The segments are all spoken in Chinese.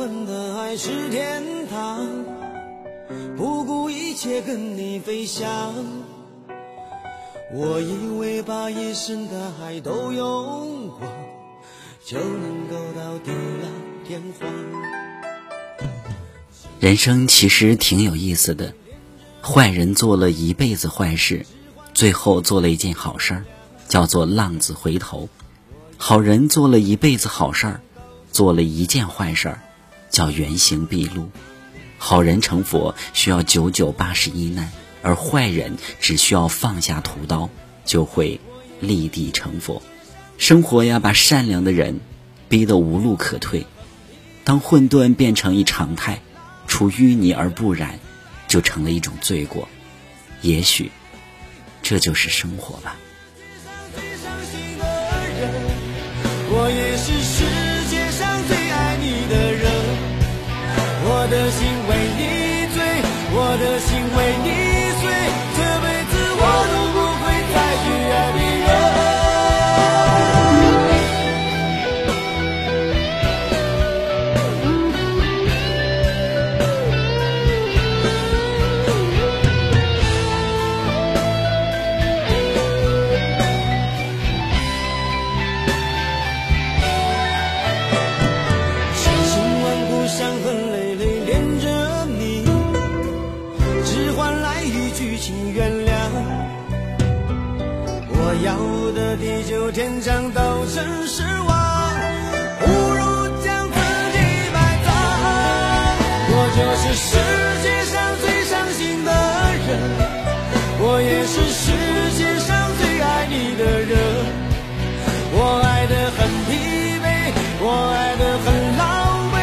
们的爱是天堂，不顾一切跟你飞翔。我以为把一生的爱都用光，就能够到地老天荒。人生其实挺有意思的，坏人做了一辈子坏事，最后做了一件好事儿，叫做浪子回头；好人做了一辈子好事儿，做了一件坏事儿，叫原形毕露。好人成佛需要九九八十一难。而坏人只需要放下屠刀，就会立地成佛。生活呀，把善良的人逼得无路可退。当混沌变成一常态，出淤泥而不染，就成了一种罪过。也许，这就是生活吧。我也是的心为你醉，我的心为你。我要的地久天长都成失望，不如将自己埋葬。我就是世界上最伤心的人，我也是世界上最爱你的人。我爱得很疲惫，我爱得很狼狈，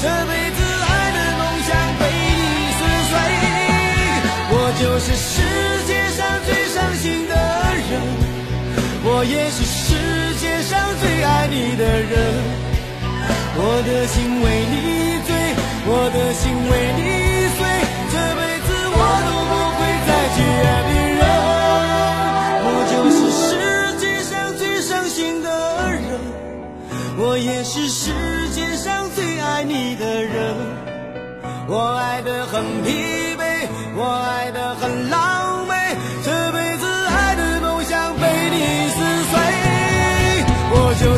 这辈子爱的梦想被你撕碎。我就是世我也是世界上最爱你的人，我的心为你醉，我的心为你碎，这辈子我都不会再去爱别人。我就是世界上最伤心的人，我也是世界上最爱你的人，我爱得很疲惫，我爱得很狼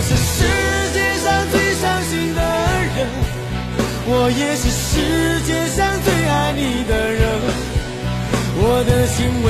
是世界上最伤心的人，我也是世界上最爱你的人。我的心为